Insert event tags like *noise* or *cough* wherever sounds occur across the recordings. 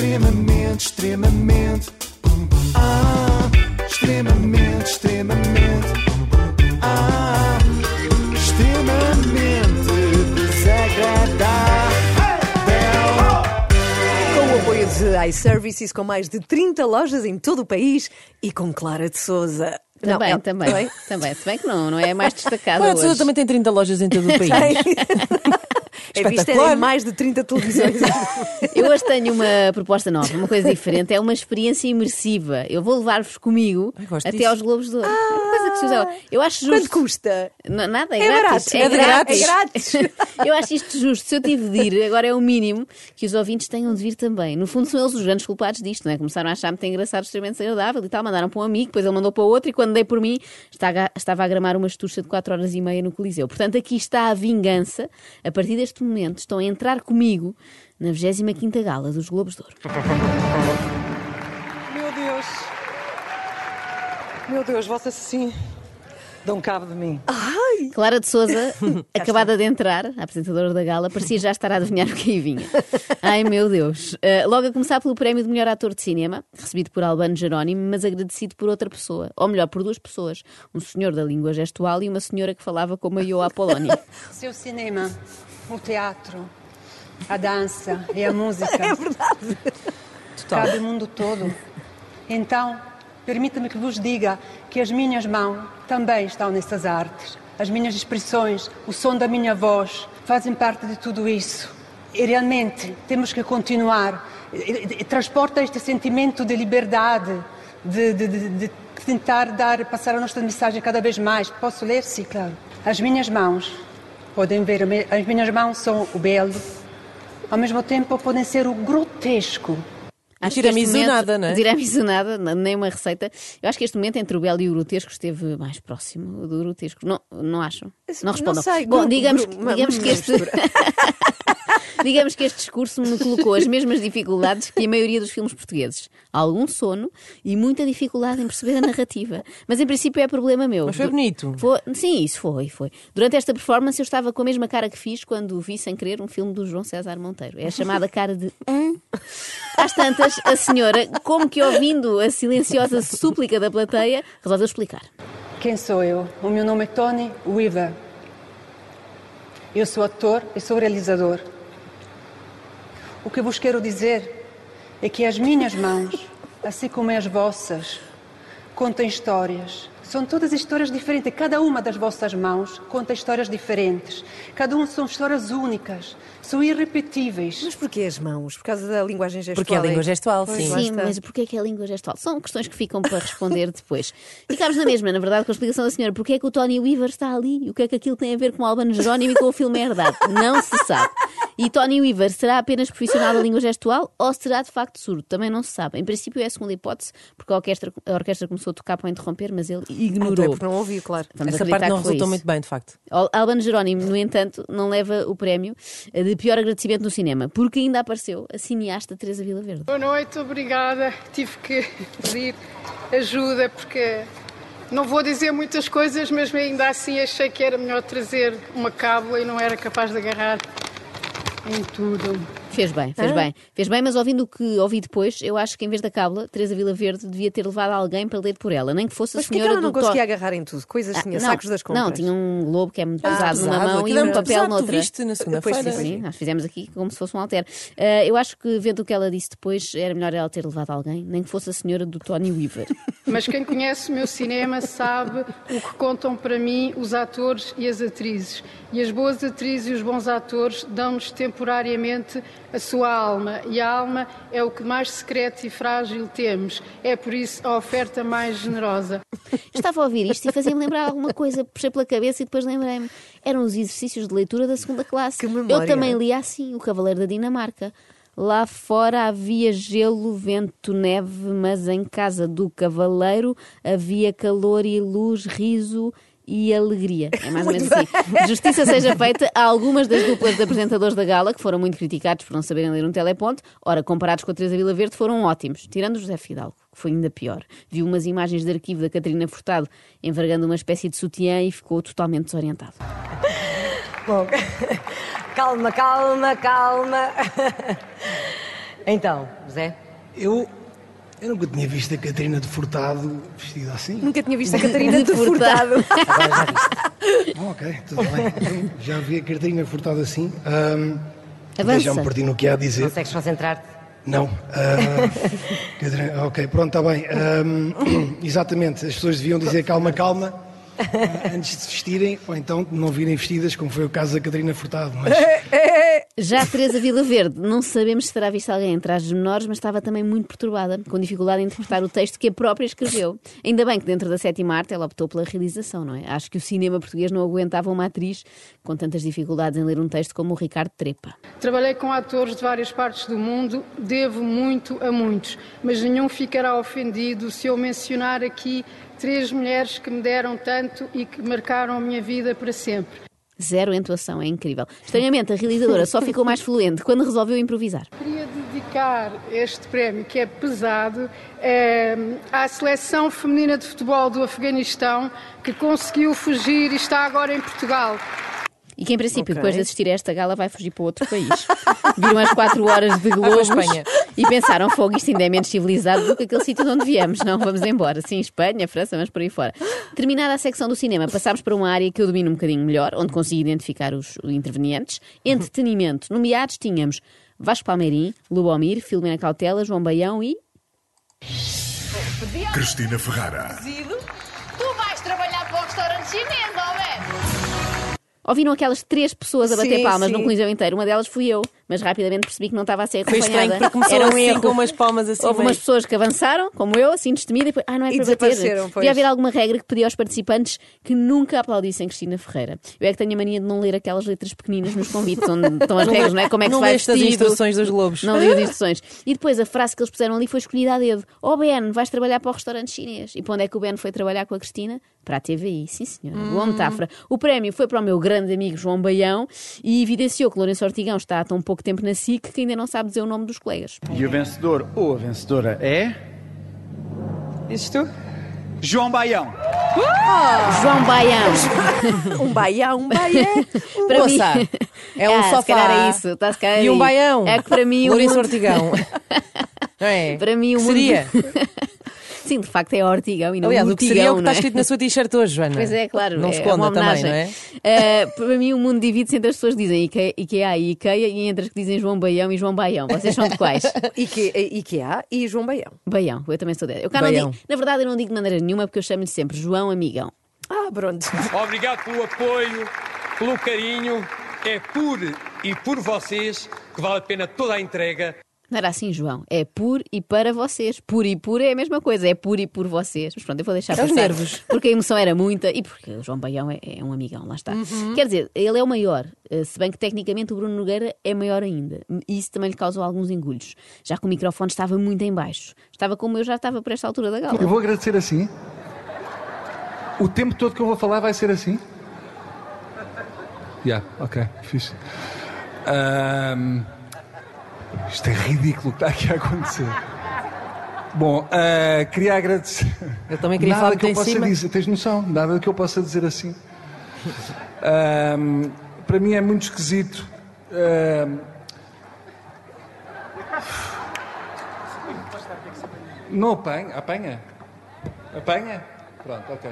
Extremamente, extremamente. Ah, extremamente, extremamente. Ah, extremamente desagradável. Com o apoio de iServices, com mais de 30 lojas em todo o país e com Clara de Souza. Também, Não, é- também, também. Se bem que não, não é mais destacada Olha, a pessoa hoje. também tem 30 lojas em todo o *laughs* país. É vista em mais de 30 televisões. *laughs* Eu hoje tenho uma proposta nova, uma coisa diferente. É uma experiência imersiva. Eu vou levar-vos comigo Ai, até disso. aos Globos de Ouro. É uma coisa que se usa. Eu acho Quanto justo. custa? N- Nada, é, É grátis. barato. É de grátis. É grátis. *laughs* Eu acho isto justo. Se eu tive de ir, agora é o mínimo que os ouvintes tenham de vir também. No fundo, são eles os grandes culpados disto, não é? Começaram a achar muito engraçado, extremamente desagradável e tal. Mandaram para um amigo, depois ele mandou para outro e quando dei por mim, estava estava a gramar uma estucha de 4 horas e meia no Coliseu. Portanto, aqui está a vingança. A partir deste momento, estão a entrar comigo na 25 Gala dos Globos de Ouro. Meu Deus. Meu Deus, vocês assim dão cabo de mim. Clara de Souza, *laughs* *laughs* acabada de entrar, a apresentadora da gala, parecia já estar a adivinhar o que aí vinha. *laughs* Ai meu Deus. Uh, logo a começar pelo prémio de melhor ator de cinema, recebido por Albano Jerónimo, mas agradecido por outra pessoa. Ou melhor, por duas pessoas. Um senhor da língua gestual e uma senhora que falava como a Ioa Apolónia. Seu cinema, o teatro, a dança e a música. É verdade. Cabe o mundo todo. Então, permita-me que vos diga que as minhas mãos também estão nessas artes. As minhas expressões, o som da minha voz, fazem parte de tudo isso. E realmente temos que continuar. Transporta este sentimento de liberdade, de, de- de- de tentar dar, passar a nossa mensagem cada vez mais. Posso ler? Sim, claro. As minhas mãos, podem ver, as minhas mãos são o belo, ao mesmo tempo podem ser o grotesco. Tiramisu nada, não é? Tiramisu nada, nem uma receita. Eu acho que este momento entre o belo e o grotesco esteve mais próximo do grotesco. Não, não acham? Não respondam. sei, Bom, digamos, digamos que este... *laughs* Digamos que este discurso me colocou as mesmas dificuldades que a maioria dos filmes portugueses. Algum sono e muita dificuldade em perceber a narrativa. Mas em princípio é problema meu. Mas foi bonito. Foi- sim, isso foi, foi. Durante esta performance eu estava com a mesma cara que fiz quando vi sem querer um filme do João César Monteiro. É a chamada cara de hã? Às tantas, a senhora, como que ouvindo a silenciosa súplica da plateia, resolveu explicar. Quem sou eu? O meu nome é Tony Weaver. Eu sou ator e sou realizador. O que vos quero dizer é que as minhas mãos, assim como as vossas, contam histórias. São todas histórias diferentes. Cada uma das vossas mãos conta histórias diferentes. Cada uma são histórias únicas. São irrepetíveis. Mas porquê as mãos? Por causa da linguagem gestual? Porque é a língua é? gestual, Pois, sim. Sim, mas porquê é que é a língua gestual? São questões que ficam para responder depois. Ficámos na mesma, na verdade, com a explicação da senhora. Porquê é que o Tony Weaver está ali? O que é que aquilo tem a ver com o Albano Jerónimo e com o filme Herdade? Não se sabe. E Tony Weaver será apenas profissional da língua gestual ou será de facto surdo? Também não se sabe. Em princípio é a segunda hipótese, porque a orquestra, a orquestra começou a tocar para interromper, mas ele Então é ignorou. porque não ouviu, claro. Vamos Essa parte não resultou isso. muito bem, de facto. Al- Albano Jerónimo, no entanto, não leva o prémio de pior agradecimento no cinema, porque ainda apareceu a cineasta Teresa Vila Verde. Boa noite, obrigada. Tive que pedir ajuda porque não vou dizer muitas coisas, mas ainda assim achei que era melhor trazer uma cábula e não era capaz de agarrar em tudo. Fez bem, fez bem. Fez bem, mas ouvindo o que ouvi depois, eu acho que em vez da cábula, Teresa Vila Verde devia ter levado alguém para ler por ela, nem que fosse a Mas porquê que senhora ela não do to- conseguia agarrar em tudo? Coisas Ah, tinha, não, sacos das compras. Não, tinha um globo que é muito pesado numa pesado, mão e um papel pesado, noutra. viste na segunda-feira. Pois sim, Sim, nós fizemos aqui como se fosse um alter. Ah, eu acho que, vendo o que ela disse depois, era melhor ela ter levado alguém, nem que fosse a senhora do Tony Weaver. *laughs* Mas quem conhece o meu cinema sabe o que contam para mim os atores e as atrizes. E as boas atrizes e os bons atores dão-nos temporariamente a sua alma. E a alma é o que mais secreto e frágil temos. É por isso a oferta mais generosa. Estava a ouvir isto e fazia-me lembrar alguma coisa, puxei pela cabeça e depois lembrei-me. Eram os exercícios de leitura da segunda classe. Que memória. Eu também li assim, O Cavaleiro da Dinamarca. Lá fora havia gelo, vento, neve, mas em casa do cavaleiro havia calor e luz, riso e alegria. É mais ou *laughs* menos assim. Justiça seja feita a algumas das duplas de apresentadores da gala, que foram muito criticados por não saberem ler um teleponto. Ora, comparados com a Teresa Vila Verde, foram ótimos. Tirando o José Fidalgo, que foi ainda pior. Viu umas imagens de arquivo da Catarina Furtado envergando uma espécie de sutiã e ficou totalmente desorientado. Bom, *laughs* calma, calma, calma. *laughs* Então, Zé? Eu, eu nunca tinha visto a Catarina de Furtado vestida assim. Nunca tinha visto a Catarina de Furtado. Ah, *laughs* *laughs* ok, tudo bem. Já vi a Catarina Furtado assim. Ahm, Avança. Já me perdi no que há a dizer. Consegues concentrar-te? Não. ah, *laughs* Catarina, ok, pronto, está bem. Ahm, *clears throat* exatamente, as pessoas deviam dizer calma, calma. Antes de se vestirem, ou então não virem vestidas, como foi o caso da Catarina Furtado. Mas Já a Teresa Vila Verde, não sabemos se terá visto alguém em trajes menores, mas estava também muito perturbada, com dificuldade em interpretar o texto que a própria escreveu. Ainda bem que dentro da sétima arte ela optou pela realização, não é? Acho que o cinema português não aguentava uma atriz com tantas dificuldades em ler um texto como o Ricardo Trepa. Trabalhei com atores de várias partes do mundo, devo muito a muitos, mas nenhum ficará ofendido se eu mencionar aqui três mulheres que me deram tanto e que marcaram a minha vida para sempre. Zero entoação, é incrível. Estranhamente, a realizadora só ficou mais fluente quando resolveu improvisar. Queria dedicar este prémio, que é pesado, eh, à seleção feminina de futebol do Afeganistão, que conseguiu fugir e está agora em Portugal. E que, em princípio, Ok. depois de assistir a esta gala, vai fugir para outro país. *laughs* Viram as quatro horas de globos Espanha. e pensaram, fogo, isto ainda é menos civilizado do que aquele sítio de onde viemos. Não, vamos embora. Sim, Espanha, França, vamos por aí fora. Terminada a secção do cinema, passámos para uma área que eu domino um bocadinho melhor, onde consigo identificar os intervenientes. Entretenimento. Nomeados tínhamos Vasco Palmeirim, Lubomir, Filomena Cautela, João Baião e... Cristina Ferrara. Ouviram aquelas três pessoas a bater Sim, palmas sim. num coliseu inteiro? Uma delas fui eu, mas rapidamente percebi que não estava a ser Foi acompanhada. porque começou Era um assim erro. com umas palmas assim. Houve meio- umas pessoas que avançaram, como eu, assim destemida, e depois, ah, não é E para bater. pois. Devia haver alguma regra que pedia aos participantes que nunca aplaudissem Cristina Ferreira. Eu é que tenho a mania de não ler aquelas letras pequeninas nos convites, onde estão as regras, não é? Como é que não se vai leste as vestido. instruções dos globos. Não li as instruções. E depois a frase que eles puseram ali foi escolhida a dedo. Oh Ben, vais trabalhar para o restaurante chinês. E para onde é que o Ben foi trabalhar com a Cristina? Para a TVI, sim senhora. Hum. Boa metáfora. O prémio foi para o meu grande amigo João Baião e evidenciou que Lourenço Ortigão está tão pouco tempo na SIC que ainda não sabe dizer o nome dos colegas. E o vencedor ou a vencedora é. Dizes tu? João Baião. João Baião. *laughs* Um baiá, um baié. *laughs* Para mim- é um Ah, sofá Se calhar é isso. Tá, se calhar é e um isso. baião. É que para mim o Lourenço mundo- Ortigão. *laughs* Não é? Para mim o Que mundo- seria? Sim, de facto é Ortigão e não Aliás, o que Ortigão, seria é o que não está escrito na sua t-shirt hoje, Joana. Pois é, claro. Não é esconda também, homenagem. não é? Eh, para mim, o mundo divide-se entre as pessoas que dizem Ikea, Ikea e Ikea e entre as que dizem João Baião e João Baião. Vocês são de quais? *laughs* Ike- IKEA e João Baião. Baião, eu também sou dela. Eu cá não Baião. digo, na verdade, eu não digo de maneira nenhuma porque eu chamo-lhe sempre João Amigão. Ah, pronto. *laughs* Obrigado pelo apoio, pelo carinho. É por e por vocês que vale a pena toda a entrega. Não era assim, João. É por e para vocês. Por e por é a mesma coisa. É por e por vocês. Mas pronto, eu vou deixar É os passar. nervos. *laughs* Porque a emoção era muita e porque o João Baião é, é um amigão, lá está. Uhum. Quer dizer, ele é o maior. eh, Se bem que tecnicamente o Bruno Nogueira é maior ainda. E isso também lhe causou alguns engulhos. Já que o microfone estava muito em baixo. Estava como eu já estava para esta altura da gala. Eu vou agradecer assim. O tempo todo que eu vou falar vai ser assim. Já, ok, fixe. Ahm, isto é ridículo o que está aqui a acontecer. Bom, ah, queria agradecer. Eu também queria Nada falar que eu possa cima. dizer, tens noção? Nada que eu possa dizer assim. Ahm, para mim é muito esquisito. Ahm, não apanha? Apanha? Apanha? Pronto, ok.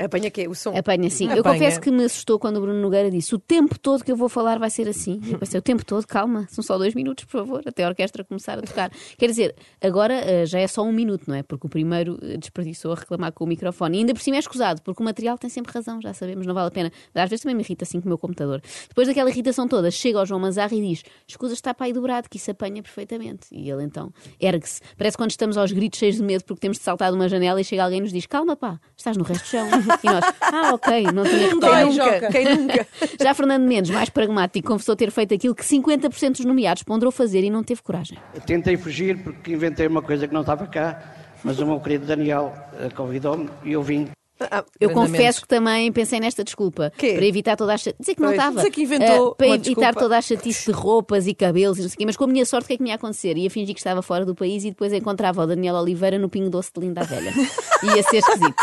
Apanha que O som. Apanha, sim. Eu Apanha. confesso que me assustou quando o Bruno Nogueira disse o tempo todo que eu vou falar vai ser assim. E eu pensei, o tempo todo, calma, são só dois minutos, por favor, até a orquestra começar a tocar. Quer dizer, agora eh, já é só um minuto, não é? Porque o primeiro eh, desperdiçou a reclamar com o microfone. E ainda por cima é escusado, porque o material tem sempre razão, já sabemos, não vale a pena. Às vezes também me irrita assim com o meu computador. Depois daquela irritação toda, chega ao João Manzarra e diz: escusa, está para aí dobrado, que isso apanha perfeitamente. E ele então ergue-se. Parece quando estamos aos gritos cheios de medo porque temos de saltar de uma janela e chega alguém e nos diz: calma, pá, estás no resto do chão. *laughs* E nós, ah, ok, não tinha Quem nunca? Quem *laughs* nunca? Já Fernando Mendes, mais pragmático, confessou ter feito aquilo que 50% dos nomeados ponderou fazer e não teve coragem. Tentei fugir porque inventei uma coisa que não estava cá, mas o meu querido Daniel eh, convidou-me e eu vim. Eu Brenda confesso Mendes. que também pensei nesta desculpa. Quê? Para evitar toda a chatice. Dizer que não estava. dizer que inventou Ah, para evitar desculpa. toda a chatice de roupas e cabelos e não sei o quê. Mas com a minha sorte, o que é que me ia acontecer? Ia fingir que estava fora do país e depois encontrava o Daniel Oliveira no Pingo Doce de Linda Velha. *laughs* Ia ser esquisito.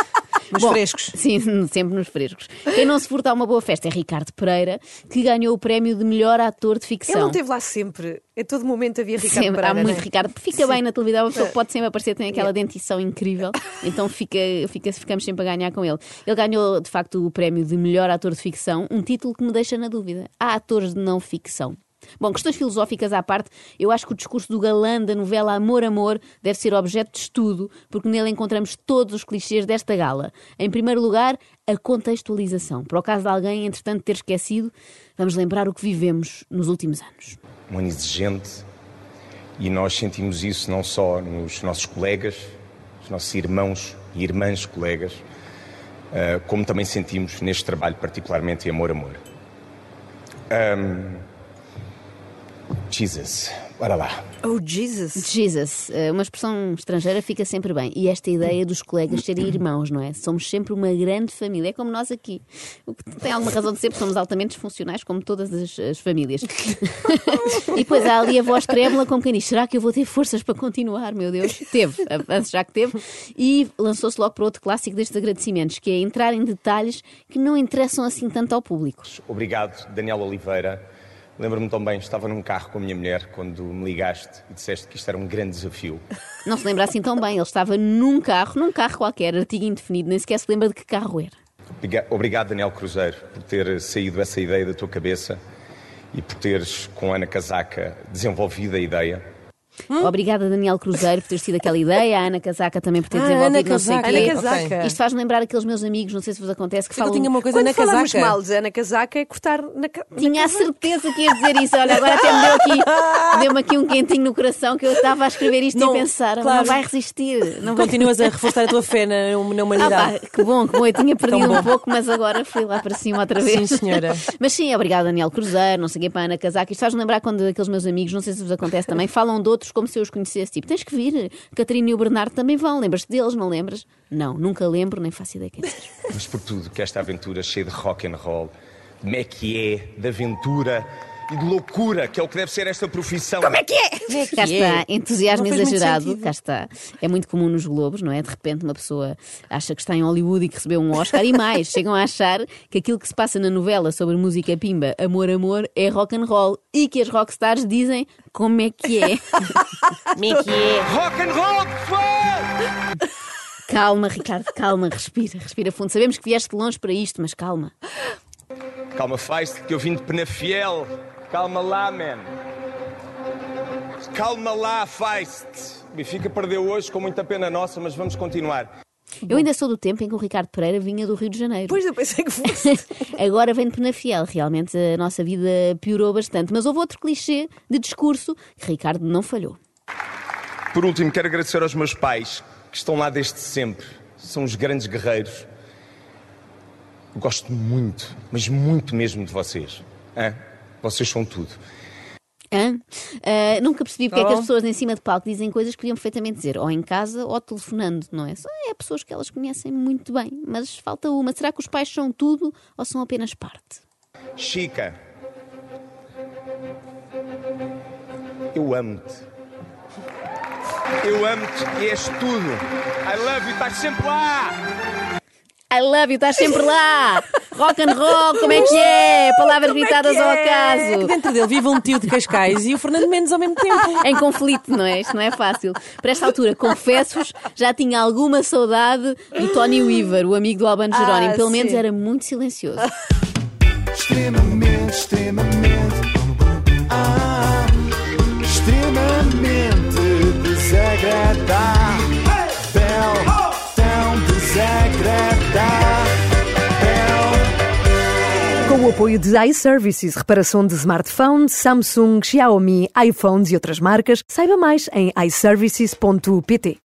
Nos Bom, frescos. *laughs* Sim, sempre nos frescos. Quem não se furta a uma boa festa é Ricardo Pereira, que ganhou o prémio de melhor ator de ficção. Ele não esteve lá sempre. A todo momento havia Ricardo Sempre, Pereira. há muito é? Ricardo. Fica Sim. bem na televisão, a pessoa pode sempre aparecer, tem aquela dentição incrível, então fica, fica, ficamos sempre a ganhar com ele. Ele ganhou, de facto, o prémio de melhor ator de ficção, um título que me deixa na dúvida. Há atores de não ficção. Bom, questões filosóficas à parte, eu acho que o discurso do galã da novela Amor, Amor deve ser objeto de estudo, porque nele encontramos todos os clichês desta gala. Em primeiro lugar, a contextualização. Para o caso de alguém, entretanto, ter esquecido, vamos lembrar o que vivemos nos últimos anos. um ano exigente e nós sentimos isso não só nos nossos colegas, os nossos irmãos e irmãs colegas, ah, como também sentimos neste trabalho, particularmente em Amor Amor. Ahm, Jesus, bora lá. Oh, Jesus. Jesus, eh, uma expressão estrangeira fica sempre bem. E esta ideia dos colegas serem irmãos, não é? Somos sempre uma grande família, é como nós aqui. O que tem alguma razão de ser, porque somos altamente disfuncionais, como todas as, as famílias. *laughs* e depois há ali a voz trêmula, como quem diz: será que eu vou ter forças para continuar? Meu Deus, teve, avanço já que teve. E lançou-se logo para outro clássico destes agradecimentos, que é entrar em detalhes que não interessam assim tanto ao público. Obrigado, Daniel Oliveira. Lembro-me tão bem, estava num carro com a minha mulher quando me ligaste e disseste que isto era um grande desafio. Não se lembra assim tão bem, ele estava num carro, num carro qualquer, artigo indefinido, nem sequer se lembra de que carro era. Obriga- Obrigado, Daniel Cruzeiro, por ter saído essa ideia da tua cabeça e por teres, com a Ana Casaca, desenvolvido a ideia. Obrigada, Daniel Cruzeiro, por ter tido aquela ideia, a Ana Casaca também por ter Ah, desenvolvido Ana não sei o quê. Ana Casaca. Isto faz-me lembrar aqueles meus amigos, não sei se vos acontece, que que eu falam. tinha uma coisa Quando na falamos casaca. mal de Ana Casaca é cortar na, ca- na Tinha a certeza que ia dizer isso. Olha, agora até me deu aqui, *laughs* deu-me aqui um quentinho no coração que eu estava a escrever isto Não, e pensar, claro. não vai resistir. Não vai... Continuas a reforçar a tua fé na, na Ah, humanidade. pá, que bom, que bom. Eu tinha perdido um pouco, mas agora fui lá para cima outra vez. Sim, senhora. *laughs* Mas sim, obrigada, Daniel Cruzeiro, não sei quem para a Ana Casaca. Isto faz-me lembrar quando aqueles meus amigos, não sei se vos acontece também, falam de outros como se eu os conhecesse. Tipo, tens que vir. Catarina e o Bernardo também vão. Lembras-te deles, não lembras? Não, nunca lembro, nem faço ideia quem seja. Mas por tudo que esta aventura cheia de rock and roll, de méquié, de aventura e de loucura, que é o que deve ser esta profissão. Como é que é? Cá está, entusiasmo exagerado, cá está. É muito comum nos Globos, não é? De repente uma pessoa acha que está em Hollywood e que recebeu um Oscar e mais, chegam a achar que aquilo que se passa na novela sobre música pimba, amor, amor, é rock and roll e que as rockstars dizem como é que é. *laughs* como é que é. Rock and roll, pessoal! Calma, Ricardo, calma, respira, respira fundo. Sabemos que vieste de longe para isto, mas calma. Calma, faz que eu vim de Penafiel. Calma lá, man. Calma lá, faz-te. Benfica perdeu hoje com muita pena nossa, mas vamos continuar. Eu ainda sou do tempo em que o Ricardo Pereira vinha do Rio de Janeiro. Pois eu pensei que fosse. *laughs* Agora vem de Penafiel. Realmente a nossa vida piorou bastante. Mas houve outro clichê de discurso que Ricardo não falhou. Por último, quero agradecer aos meus pais, que estão lá desde sempre. São os grandes guerreiros. Eu gosto muito, mas muito mesmo de vocês. Hã? Vocês são tudo. Hã? Ah, nunca percebi porque é que Oh. as pessoas em cima de palco dizem coisas que podiam perfeitamente dizer, ou em casa ou telefonando, não é? Só é pessoas que elas conhecem muito bem, mas falta uma. Será que os pais são tudo ou são apenas parte? Chica, eu amo-te. Eu amo-te e és tudo. I love you, estás sempre lá. I love you, estás sempre lá! *laughs* Rock and roll, como é que é? Palavras gritadas ao É acaso. dentro dele vive um tio de Cascais e o Fernando Mendes ao mesmo tempo. Em conflito, não é? Isto não é fácil. Por esta altura, confesso-vos, já tinha alguma saudade do Tony Weaver, o amigo do Albano Ah, Jerónimo. Pelo menos sim. era muito silencioso. Extremamente, extremamente. Ah, extremamente desagradável. Com o apoio de iServices, reparação de smartphones, Samsung, Xiaomi, iPhones e outras marcas, saiba mais em iServices.pt.